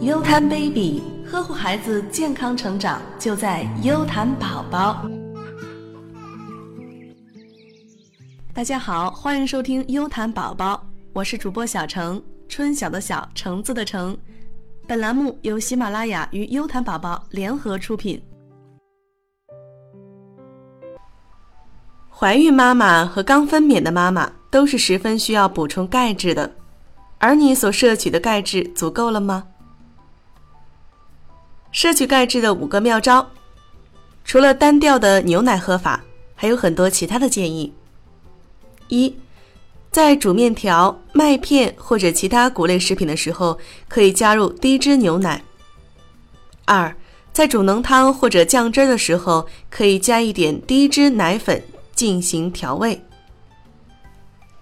优谈 baby，呵护孩子健康成长就在优谈宝宝。大家好，欢迎收听优谈宝宝，我是主播小程，春晓的晓，橙子的橙。本栏目由喜马拉雅与优谈宝宝联合出品。怀孕妈妈和刚分娩的妈妈都是十分需要补充钙质的，而你所摄取的钙质足够了吗？摄取钙质的五个妙招，除了单调的牛奶喝法，还有很多其他的建议。一，在煮面条、麦片或者其他谷类食品的时候，可以加入低脂牛奶。二，在煮浓汤或者酱汁的时候，可以加一点低脂奶粉。进行调味。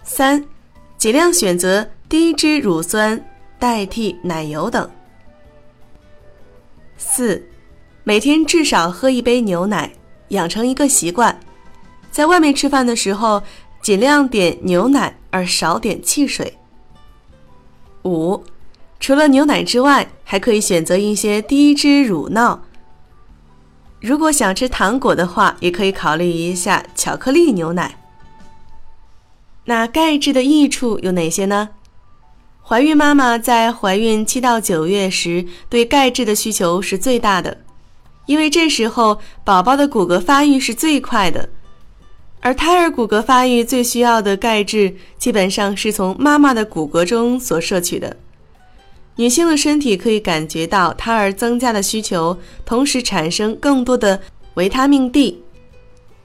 三，尽量选择低脂乳酸代替奶油等。四，每天至少喝一杯牛奶，养成一个习惯。在外面吃饭的时候，尽量点牛奶而少点汽水。五，除了牛奶之外，还可以选择一些低脂乳酪。如果想吃糖果的话，也可以考虑一下巧克力牛奶。那钙质的益处有哪些呢？怀孕妈妈在怀孕七到九月时，对钙质的需求是最大的，因为这时候宝宝的骨骼发育是最快的，而胎儿骨骼发育最需要的钙质，基本上是从妈妈的骨骼中所摄取的。女性的身体可以感觉到胎儿增加的需求，同时产生更多的维他命 D，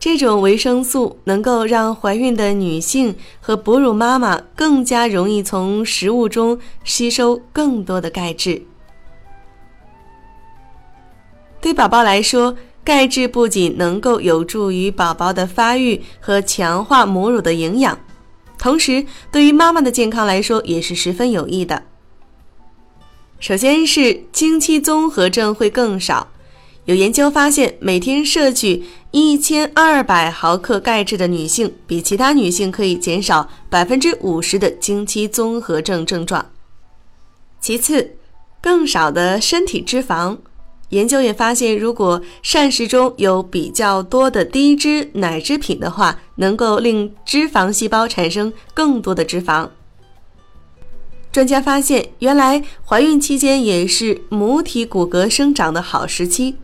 这种维生素能够让怀孕的女性和哺乳妈妈更加容易从食物中吸收更多的钙质。对宝宝来说，钙质不仅能够有助于宝宝的发育和强化母乳的营养，同时对于妈妈的健康来说也是十分有益的。首先是经期综合症会更少。有研究发现，每天摄取一千二百毫克钙质的女性，比其他女性可以减少百分之五十的经期综合症症状。其次，更少的身体脂肪。研究也发现，如果膳食中有比较多的低脂奶制品的话，能够令脂肪细胞产生更多的脂肪。专家发现，原来怀孕期间也是母体骨骼生长的好时期。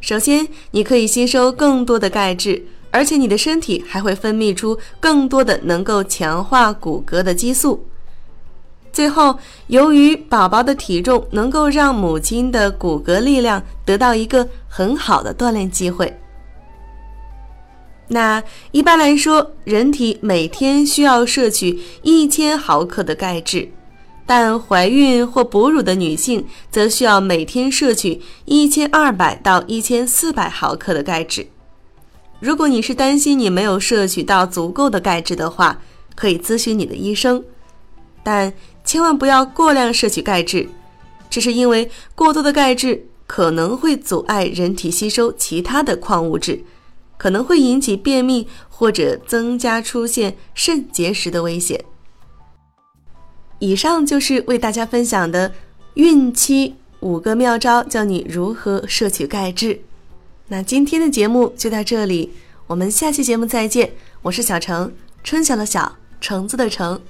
首先，你可以吸收更多的钙质，而且你的身体还会分泌出更多的能够强化骨骼的激素。最后，由于宝宝的体重能够让母亲的骨骼力量得到一个很好的锻炼机会。那一般来说，人体每天需要摄取一千毫克的钙质。但怀孕或哺乳的女性则需要每天摄取一千二百到一千四百毫克的钙质。如果你是担心你没有摄取到足够的钙质的话，可以咨询你的医生。但千万不要过量摄取钙质，这是因为过多的钙质可能会阻碍人体吸收其他的矿物质，可能会引起便秘或者增加出现肾结石的危险。以上就是为大家分享的孕期五个妙招，教你如何摄取钙质。那今天的节目就到这里，我们下期节目再见。我是小程，春晓的晓，橙子的橙。